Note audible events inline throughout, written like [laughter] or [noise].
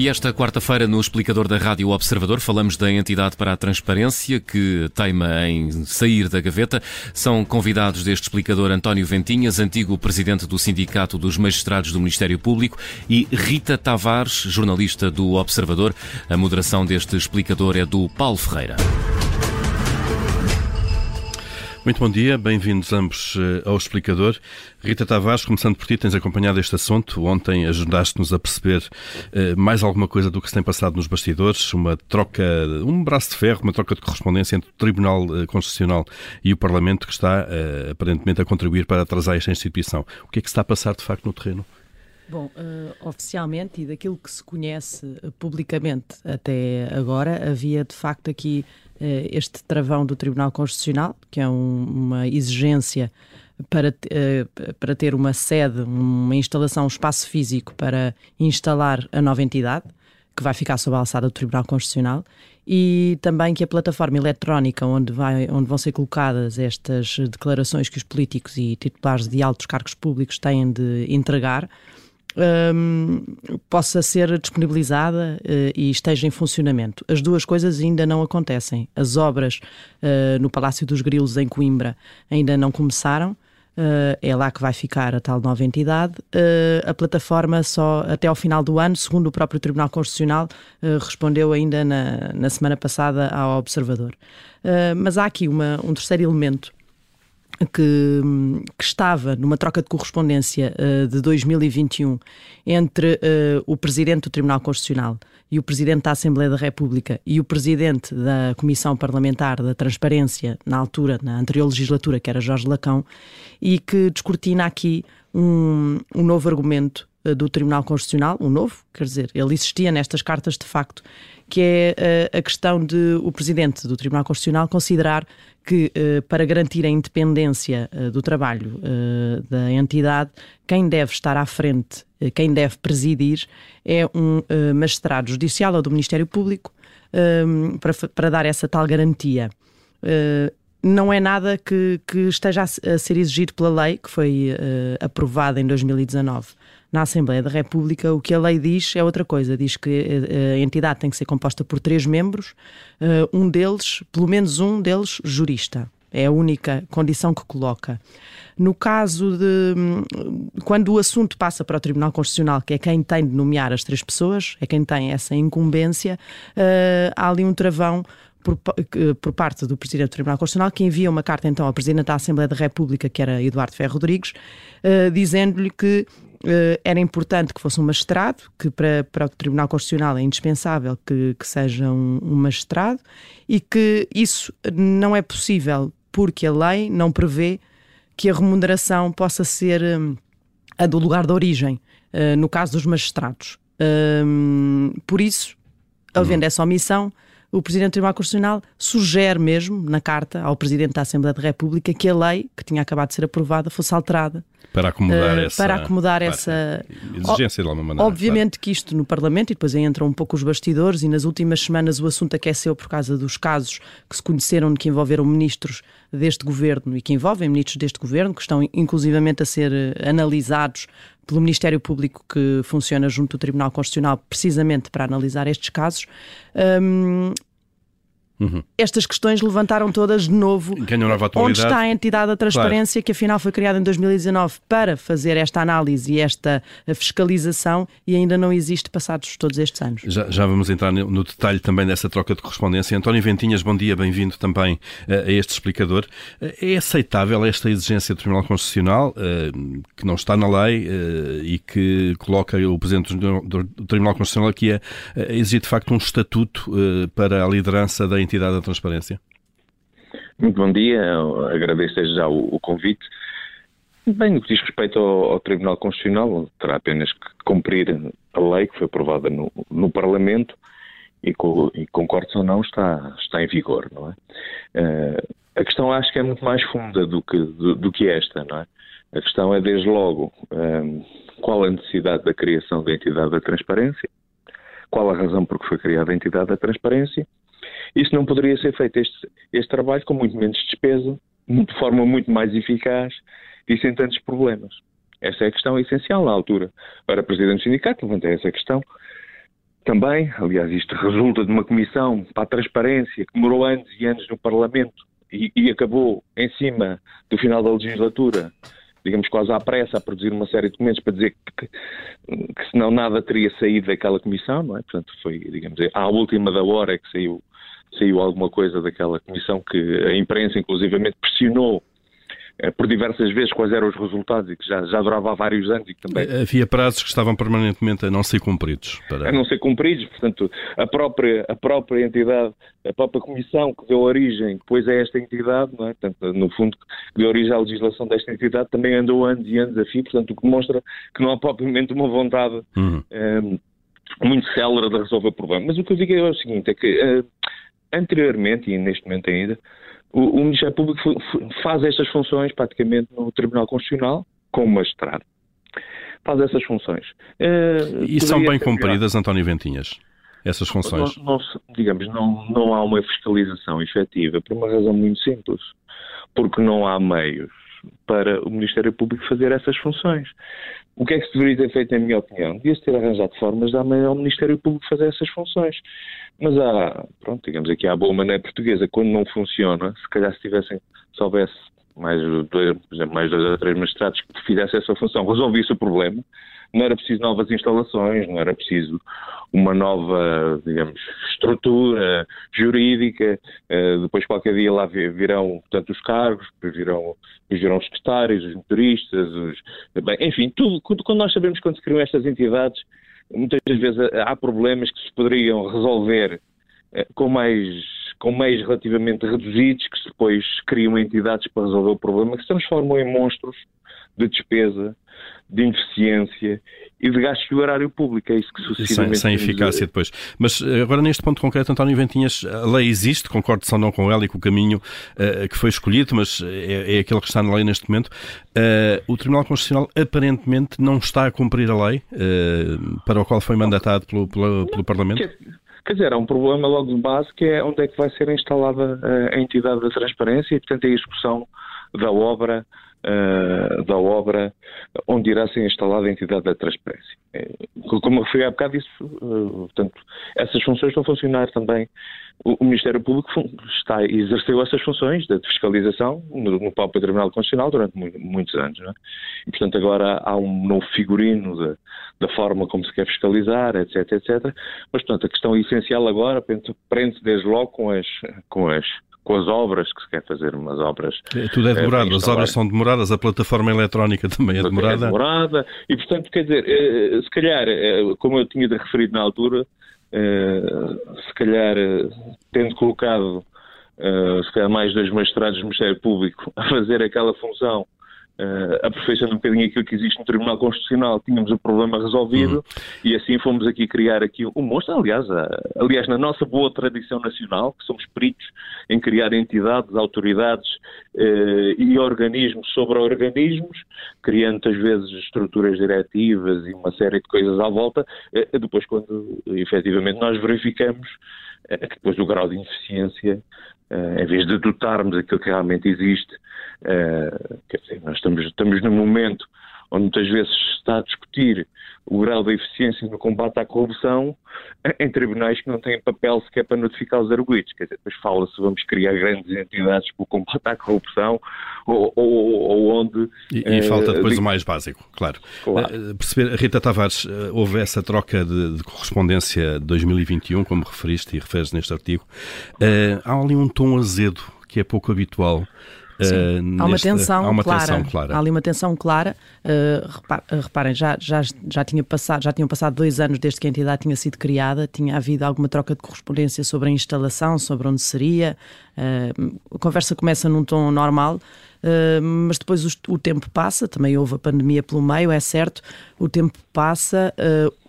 E esta quarta-feira, no explicador da Rádio Observador, falamos da entidade para a transparência que teima em sair da gaveta. São convidados deste explicador António Ventinhas, antigo presidente do Sindicato dos Magistrados do Ministério Público, e Rita Tavares, jornalista do Observador. A moderação deste explicador é do Paulo Ferreira. Muito bom dia, bem-vindos ambos eh, ao Explicador. Rita Tavares, começando por ti, tens acompanhado este assunto. Ontem ajudaste-nos a perceber uh, mais alguma coisa do que se tem passado nos bastidores, uma troca, um braço de ferro, uma troca de correspondência entre o Tribunal uh, Constitucional e o Parlamento que está aparentemente a contribuir para atrasar esta instituição. O que é que se está a passar de facto no terreno? Bom, uh, oficialmente e daquilo que se conhece publicamente até agora, havia de facto aqui este travão do Tribunal Constitucional, que é um, uma exigência para, para ter uma sede, uma instalação, um espaço físico para instalar a nova entidade, que vai ficar sob a alçada do Tribunal Constitucional, e também que a plataforma eletrónica onde, vai, onde vão ser colocadas estas declarações que os políticos e titulares de altos cargos públicos têm de entregar um, possa ser disponibilizada uh, e esteja em funcionamento. As duas coisas ainda não acontecem. As obras uh, no Palácio dos Grilos, em Coimbra, ainda não começaram. Uh, é lá que vai ficar a tal nova entidade. a plataforma só até ao final do ano, segundo o próprio Tribunal Constitucional, respondeu ainda na, na semana passada ao Observador. mas há aqui uma, um terceiro elemento que, que, estava numa troca de correspondência uh, de 2021 entre uh, o Presidente do Tribunal Constitucional e o Presidente da Assembleia da República e o Presidente da Comissão Parlamentar da Transparência, na altura, na anterior legislatura, que era Jorge Lacão, e que descortina aqui um, um novo argumento do Tribunal Constitucional, um novo, quer dizer, ele existia nestas cartas de facto, que é a questão de o Presidente do Tribunal Constitucional considerar que, uh, para garantir a independência uh, do trabalho uh, da entidade, quem deve estar à frente, quem deve presidir, é um magistrado judicial ou do Ministério Público para, para dar essa tal garantia. não é nada que, que, esteja a, ser exigido pela lei, que foi aprovada em 2019 na Assembleia da República, o que a lei diz é outra coisa. Diz que eh, a entidade tem que ser composta por três membros, eh, um deles, pelo menos um deles, jurista. É a única condição que coloca. No caso de. Hum, quando o assunto passa para o Tribunal Constitucional, que é quem tem de nomear as três pessoas, é quem tem essa incumbência, há ali um travão por, por, parte do Presidente do Tribunal Constitucional, que envia uma carta então ao Presidente da Assembleia da República, que era Eduardo Ferro Rodrigues, uh, dizendo-lhe que era importante que fosse um magistrado, que para, para o Tribunal Constitucional é indispensável que, que seja um, um magistrado, e que isso não é possível porque a lei não prevê que a remuneração possa ser um, a do lugar de origem, uh, no caso dos magistrados. Um, por isso, havendo uhum. essa omissão, o Presidente do Tribunal Constitucional sugere mesmo, na carta ao Presidente da Assembleia da República, que a lei, que tinha acabado de ser aprovada, fosse alterada. Para acomodar uh, essa... Para acomodar essa... Exigência de alguma maneira. Obviamente claro. que isto no Parlamento, e depois aí entram um pouco os bastidores, e nas últimas semanas o assunto aqueceu por causa dos casos que se conheceram que envolveram ministros deste governo e que envolvem ministros deste governo, que estão inclusivamente a ser eh, analisados pelo Ministério Público que funciona junto do Tribunal Constitucional precisamente para analisar estes casos. Um, Uhum. Estas questões levantaram todas de novo. Onde está a entidade da transparência, claro. que afinal foi criada em 2019 para fazer esta análise e esta fiscalização e ainda não existe passados todos estes anos? Já, já vamos entrar no detalhe também dessa troca de correspondência. António Ventinhas, bom dia, bem-vindo também eh, a este explicador. Eh, é aceitável esta exigência do Tribunal Constitucional, eh, que não está na lei e que coloca o Presidente do Tribunal Constitucional aqui a exigir de facto um estatuto para a liderança da entidade entidade da transparência? Muito bom dia, agradeço já o, o convite. Bem, no que diz respeito ao, ao, Tribunal Constitucional, terá apenas que cumprir a lei que foi aprovada no, no Parlamento e, co, e concordo ou não, está, está em vigor, não é? Uh, a questão acho que é muito mais funda do que, do, do que esta, não é? A questão é, desde logo, um, eh, qual a necessidade da criação da entidade da transparência, qual a razão por que foi criada a entidade da transparência isso não poderia ser feito, este, este trabalho, com muito menos despesa, de forma muito mais eficaz e sem tantos problemas. Essa é a questão essencial na altura. Para o Presidente do Sindicato, levantei essa questão. também, aliás, isto resulta de uma comissão para a transparência que demorou anos e anos no Parlamento e, e acabou em cima do final da legislatura, digamos quase à pressa, a produzir uma série de documentos para dizer que, que, que senão nada teria saído daquela comissão, não é? Portanto, foi, digamos, à última da hora que saiu, saiu alguma coisa daquela comissão que a imprensa, inclusivamente, pressionou eh, por diversas vezes quais eram os resultados e que já, já durava há vários anos e que também... Havia prazos que estavam permanentemente a não ser cumpridos. Para... A não ser cumpridos, portanto, a própria, a própria entidade, a própria comissão que deu origem depois a esta entidade, não é? portanto, no fundo, que deu origem à legislação desta entidade, também andou anos e anos a fio, portanto, o que demonstra que não há propriamente uma vontade uhum. um, eh, muito célere de resolver o problema. Mas o que eu digo é o seguinte, é que uh, anteriormente, e neste momento ainda, o, o Ministério Público faz estas funções praticamente no Tribunal Constitucional como magistrado. Faz essas funções. Uh, e são bem cumpridas, António Ventinhas? Essas funções? Não, não, digamos, não, não há uma fiscalização efetiva por uma razão muito simples. Porque não há meios para o Ministério Público fazer essas funções. O que é que se deveria ter feito, em minha opinião? Devia-se ter arranjado formas de dar ao Ministério Público fazer essas funções. Mas há, pronto, digamos aqui, há boa maneira portuguesa, quando não funciona, se calhar se tivessem, se houvesse mais dois, por exemplo, mais dois ou três magistrados que fizessem essa função, resolvesse o problema, não era preciso novas instalações, não era preciso uma nova, digamos, estrutura jurídica, uh, depois qualquer dia lá virão, portanto, os cargos, depois virão, depois virão os secretários, os motoristas, os, bem, enfim, tudo, quando nós sabemos quando se criam estas entidades, muitas vezes há problemas que se poderiam resolver uh, com mais com meios relativamente reduzidos, que depois criam entidades para resolver o problema, que se transformam em monstros de despesa, de ineficiência e de gastos do horário público. É isso que sucessivamente... Sem, sem eficácia depois. Mas eh, agora, neste ponto concreto, António Ventinhas, a lei existe, concordo só não com ela e com o caminho uh, que foi escolhido, mas é, é aquele que está na lei neste momento. Uh, o Tribunal Constitucional aparentemente não está a cumprir a lei uh, para o qual foi mandatado pelo, pelo, pelo Parlamento? Quer, quer dizer, há um problema logo de base que é onde é que vai ser instalada a entidade da transparência e, portanto, a execução da obra uh, da obra onde irá ser instalada a entidade da transparência. Eh, como referi há bocado, isso, uh, portanto, essas funções vão funcionar também. O, o Ministério Público está, exerceu essas funções de fiscalização no, no próprio Tribunal Constitucional durante mu muitos anos. É? E, portanto, agora há um novo figurino de, da forma como se quer fiscalizar, etc, etc. Mas, portanto, a questão essencial agora prende-se desde logo com as, com as com as obras que se quer fazer, umas obras. É, tudo é demorado, as obras são demoradas, a plataforma eletrónica também é demorada. É demorada, e portanto, quer dizer, eh, se calhar, eh, como eu tinha referido na altura, eh, se calhar, tendo colocado se calhar mais dois magistrados do Ministério Público [laughs] a fazer aquela função uh, aperfeiçoando um bocadinho aquilo que existe no Tribunal Constitucional, tínhamos o problema resolvido uhum. e assim fomos aqui criar aqui um monstro, aliás, uh, aliás, na nossa boa tradição nacional, que somos peritos em criar entidades, autoridades uh, e organismos sobre organismos, criando às vezes estruturas diretivas e uma série de coisas à volta, uh, depois quando efetivamente nós verificamos que depois o grau de ineficiência Uh, em vez de dotarmos aquilo que realmente existe, uh, quer dizer, nós estamos, estamos num momento onde muitas vezes se está a discutir o grau da eficiência no combate à corrupção em tribunais que não têm papel sequer para notificar os arguidos. Quer dizer, depois fala-se vamos criar grandes entidades para o combate à corrupção ou, ou, ou onde... E, e falta depois o mais básico, claro. claro. Uh, perceber, Rita Tavares, houve essa troca de, de, correspondência 2021, como referiste e referes neste artigo. Uh, há ali um tom azedo que é pouco habitual Sim, uh, há, uma tensão há uma clara, tensão clara. Há ali uma tensão clara. Uh, reparem, já, já, já, tinha passado, já tinham passado dois anos desde que a entidade tinha sido criada, tinha havido alguma troca de correspondência sobre a instalação, sobre onde seria. Uh, a conversa começa num tom normal. Uh, mas depois o, o, tempo passa, também houve a pandemia pelo meio, é certo, o tempo passa,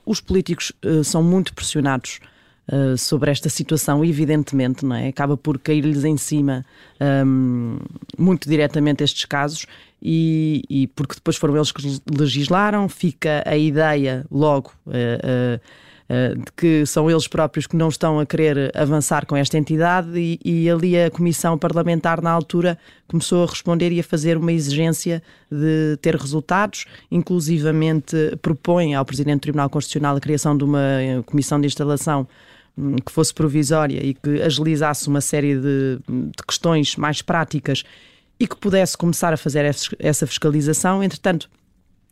os políticos são muito pressionados uh, sobre esta situação, evidentemente, não é? Acaba por cair-lhes em cima um, muito diretamente estes casos e, e, porque depois foram eles que legislaram, fica a ideia logo. Uh, de que são eles próprios que não estão a querer avançar com esta entidade e, e ali a Comissão Parlamentar, na altura, começou a responder e a fazer uma exigência de ter resultados, inclusivamente propõe ao Presidente do Tribunal Constitucional a criação de uma comissão de instalação que fosse provisória e que agilizasse uma série de, de questões mais práticas e que pudesse começar a fazer essa fiscalização. Entretanto,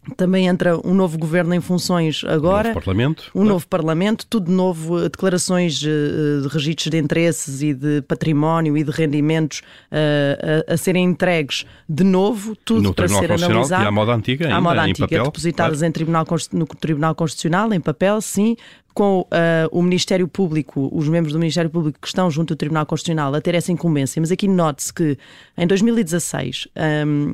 também entra um novo governo em funções agora. Um novo Parlamento. Um novo Parlamento, tudo novo, eh, declarações eh, de registros de interesses e de património e de rendimentos uh, a, a, serem entregues de novo, tudo no para ser analisado. E à moda antiga, ainda, à moda antiga, papel, depositadas claro. em tribunal, no Tribunal Constitucional, em papel, sim, com uh, o Ministério Público, os membros do Ministério Público que estão junto ao Tribunal Constitucional a ter essa incumbência, mas aqui note-se que em 2016 um,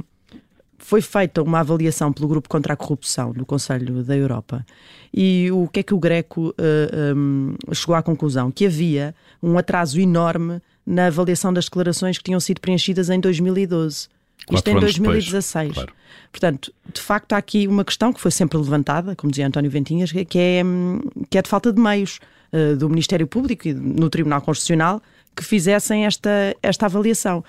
foi feita uma avaliação pelo Grupo contra a Corrupção do Conselho da Europa e o que é que o Greco uh, um, chegou à conclusão? Que havia um atraso enorme na avaliação das declarações que tinham sido preenchidas em 2012. Isto em 2016. Depois, claro. Portanto, de facto, há aqui uma questão que foi sempre levantada, como dizia António Ventinhas, que é, que é de falta de meios uh, do Ministério Público e no Tribunal Constitucional que fizessem esta, esta avaliação.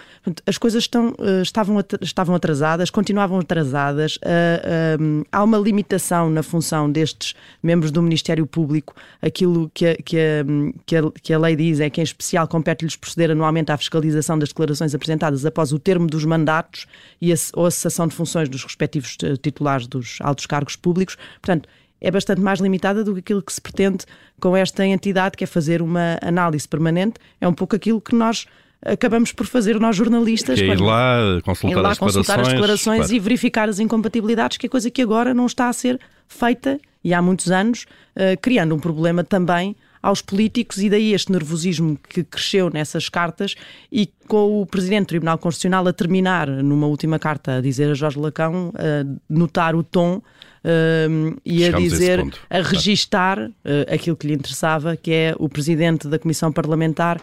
As coisas estão, uh, estavam, estavam atrasadas, continuavam atrasadas, uh, uh, há uma limitação na função destes membros do Ministério Público. Aquilo que a, que a, que a, que a lei diz é que, em especial, compete-lhes proceder anualmente à fiscalização das declarações apresentadas após o termo dos mandatos e a, ou a cessação de funções dos respectivos titulares dos altos cargos públicos. Portanto, é bastante mais limitada do que aquilo que se pretende com esta entidade, que é fazer uma análise permanente. É um pouco aquilo que nós acabamos por fazer nós jornalistas. Que é ir lá consultar, ir lá, as, consultar as declarações claro. e verificar as incompatibilidades, que é coisa que agora não está a ser feita e há muitos anos, uh, criando um problema também aos políticos e daí este nervosismo que cresceu nessas cartas e com o Presidente do Tribunal Constitucional a terminar numa última carta a dizer a Jorge Lacão, a notar o tom e a dizer, a, a registar uh, aquilo que lhe interessava, que é o Presidente da Comissão Parlamentar uh,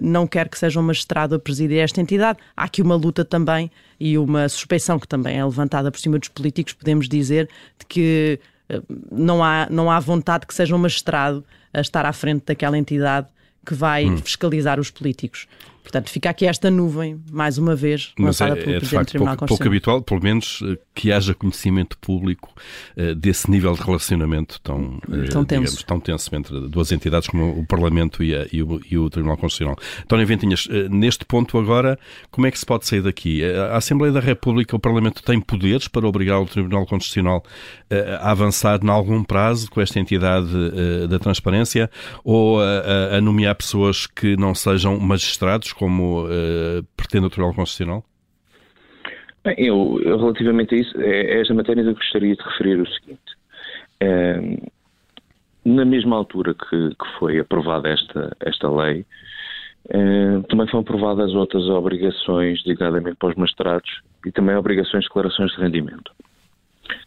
não quer que seja um magistrado a presidir esta entidade. Há aqui uma luta também e uma suspeição que também é levantada por cima dos políticos, podemos dizer, de que uh, não há, não há vontade que seja um magistrado a estar à frente daquela entidade que vai hum. fiscalizar os políticos. Portanto, fica aqui esta nuvem, mais uma vez, lançada Mas é, pelo é, Presidente do Tribunal pouco, pouco habitual, pelo menos, eh, que haja conhecimento público uh, desse nível de relacionamento tão, uh, tão, tenso. Digamos, tão tenso entre duas entidades como o Parlamento e, a, e, o, e o, Tribunal Constitucional. António Ventinhas, uh, neste ponto agora, como é que se pode sair daqui? A Assembleia da República, o Parlamento tem poderes para obrigar o Tribunal Constitucional a avançar em algum prazo com esta entidade da transparência ou a, a nomear pessoas que não sejam magistrados, como uh, pretende o Tribunal Constitucional? Bem, eu, relativamente a isso, é, é esta matéria eu gostaria de referir o seguinte. É, na mesma altura que, que, foi aprovada esta, esta lei, é, também foram aprovadas outras obrigações, designadamente para os magistrados, e também obrigações de declarações de rendimento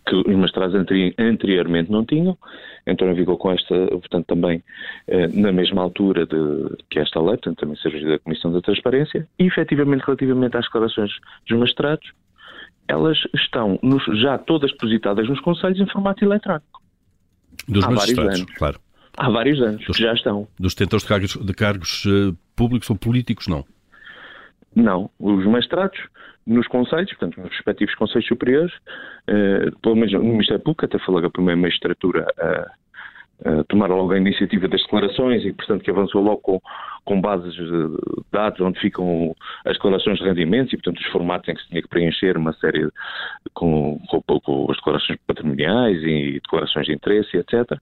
que os mestrados anteriormente não tinham, entrou em vigor com esta, portanto, também eh, na mesma altura de, que esta lei, portanto, também surgiu da Comissão da Transparência, e efetivamente, relativamente às declarações dos mestrados, elas estão nos, já todas depositadas nos conselhos em formato eletrónico. Dos Há magistrados, claro. Há vários anos dos, que já estão. Dos detentores de cargos, de cargos uh, públicos ou políticos, não? Não. Os mestrados nos conselhos, portanto, nos respectivos conselhos superiores, uh, pelo menos no Ministério Público, até falou a primeira magistratura a, a tomar logo a iniciativa das declarações e, portanto, que avançou logo com, com bases de dados onde ficam as declarações de rendimentos e, portanto, os formatos em que se tinha que preencher uma série de, com, com, com, as declarações patrimoniais e declarações de interesse, etc. Uh,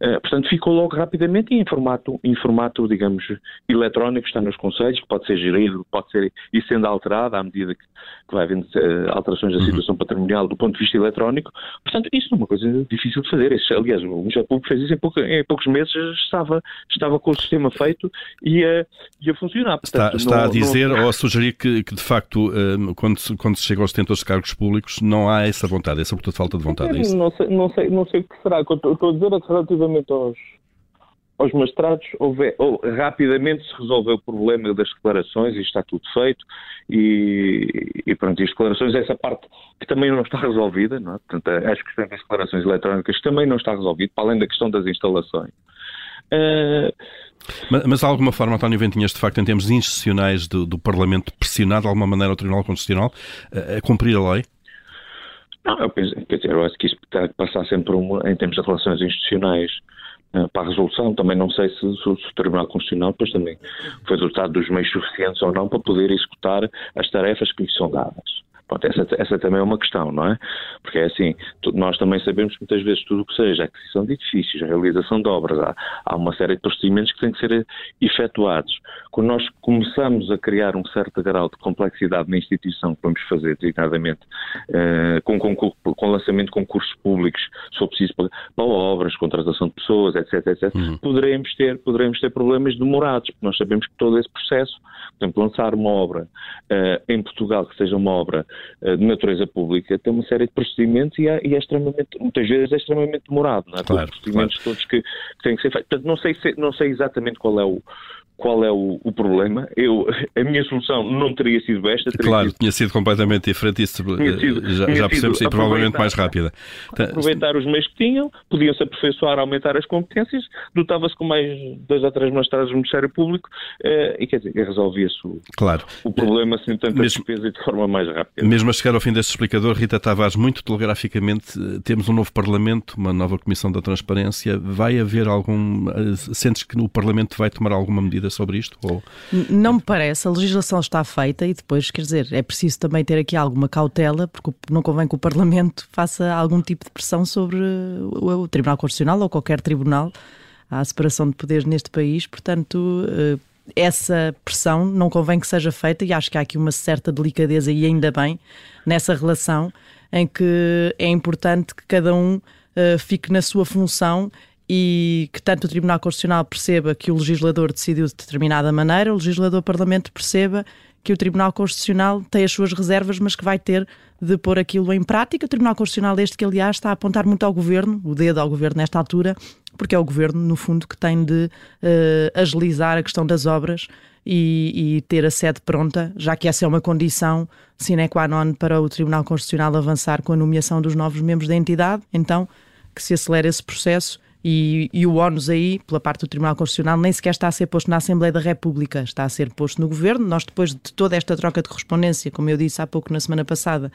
eh, portanto, ficou logo rapidamente em formato, em formato, digamos, eletrónico, está nos conselhos, que pode ser gerido, pode ser e sendo alterado à medida que, que vai havendo uh, alterações da uhum. situação uhum. patrimonial do ponto de vista eletrónico. Portanto, isso não é uma coisa difícil de fazer. Isso, aliás, o Ministério Público fez isso em, pouca, em poucos meses, estava, estava com o sistema feito e e a funcionar. Portanto, está, está não, a dizer não... ou a sugerir que, que de facto, um, quando, se, quando se chega aos detentores de cargos públicos, não há essa vontade, é sobretudo falta de vontade. É? Não, sei, não, sei, não sei o que será. O que estou a dizer é que relativamente aos, aos magistrados, houve, ou, rapidamente se resolveu o problema das declarações e está tudo feito. E, e pronto, e as declarações, essa parte que também não está [laughs] resolvida, não é? Portanto, as questões das declarações eletrónicas também não está resolvida, para além da questão das instalações. Uh, mas, mas há alguma forma, António Ventinhas, de facto, em termos institucionais do, do Parlamento, pressionar de alguma maneira o Tribunal Constitucional a, a cumprir a lei? Não, eu penso, quer dizer, eu acho que isto tem que passar sempre uma, em termos de relações institucionais uh, para a resolução. Também não sei se, se, o Tribunal Constitucional depois também foi dotado dos meios suficientes ou não para poder executar as tarefas que lhe são dadas. Pronto, essa, essa também é uma questão, não é? Porque é assim, nós também sabemos que muitas vezes tudo o que seja aquisição de edifícios, a realização de obras, há, há, uma série de procedimentos que têm que ser efetuados. Quando nós começamos a criar um certo grau de complexidade na instituição que vamos fazer, designadamente, uh, com, com, com, lançamento de concursos públicos, se for preciso para, para obras, contratação de pessoas, etc, etc, uhum. poderemos, ter, poderemos ter problemas demorados, porque nós sabemos que todo esse processo, por exemplo, lançar uma obra uh, em Portugal que seja uma obra eh, de natureza pública tem uma série de procedimentos e é, e é extremamente, muitas vezes é extremamente demorado, não é? Claro, Os procedimentos claro. todos que, que, têm que ser feitos. Portanto, não sei, se, não sei exatamente qual é o, qual é o, o, problema. Eu, a minha solução não teria sido esta. Teria claro, sido... tinha sido completamente diferente, isso eh, sido, já, já percebemos, e provavelmente mais rápida. Aproveitar os meios que tinham, podiam-se aperfeiçoar, aumentar as competências, dotava-se com mais dois ou três magistrados do Ministério Público eh, e, quer dizer, resolvia-se o, claro. o problema sem tanta mesmo, despesa e de forma mais rápida. Mesmo a chegar ao fim deste explicador, Rita Tavares, muito telegraficamente, eh, temos um novo Parlamento, uma nova Comissão da Transparência. Vai haver algum. Sentes que o Parlamento vai tomar alguma medida sobre isto? Ou... Não me parece, a legislação está feita e depois, quer dizer, é preciso também ter aqui alguma cautela, porque não convém que o Parlamento [laughs] faça algum tipo de pressão sobre o Tribunal Constitucional ou qualquer tribunal. A separação de poderes neste país, portanto, eh, essa pressão não convém que seja feita e acho que há aqui uma certa delicadeza e ainda bem nessa relação em que é importante que cada um uh, fique na sua função e que tanto o Tribunal Constitucional perceba que o legislador decidiu de determinada maneira, o legislador Parlamento perceba que o Tribunal Constitucional tem as suas reservas, mas que vai ter de pôr aquilo em prática. O Tribunal Constitucional, este que aliás está a apontar muito ao Governo, o dedo ao Governo nesta altura, porque é o Governo, no fundo, que tem de uh, agilizar a questão das obras e, e, ter a sede pronta, já que essa é uma condição sine qua non para o Tribunal Constitucional avançar com a nomeação dos novos membros da entidade. Então, que se acelere esse processo e, e, o ónus aí, pela parte do Tribunal Constitucional, nem sequer está a ser posto na Assembleia da República, está a ser posto no Governo. Nós, depois de toda esta troca de correspondência, como eu disse há pouco na semana passada,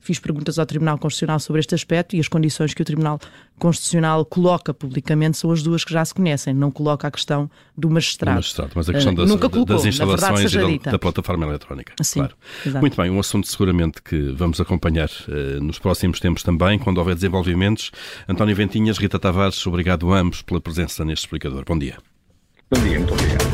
fiz perguntas ao Tribunal Constitucional sobre este aspecto e as condições que o Tribunal Constitucional coloca publicamente são as duas que já se conhecem, não coloca a questão do magistrado. Do magistrado mas a questão uh, das, colocou, das instalações e da, da, plataforma eletrónica. Sim, claro. Muito bem, um assunto seguramente que vamos acompanhar uh, nos próximos tempos também, quando houver desenvolvimentos. António Ventinhas, Rita Tavares, obrigado a ambos pela presença neste explicador. Bom dia. Bom dia, muito obrigado.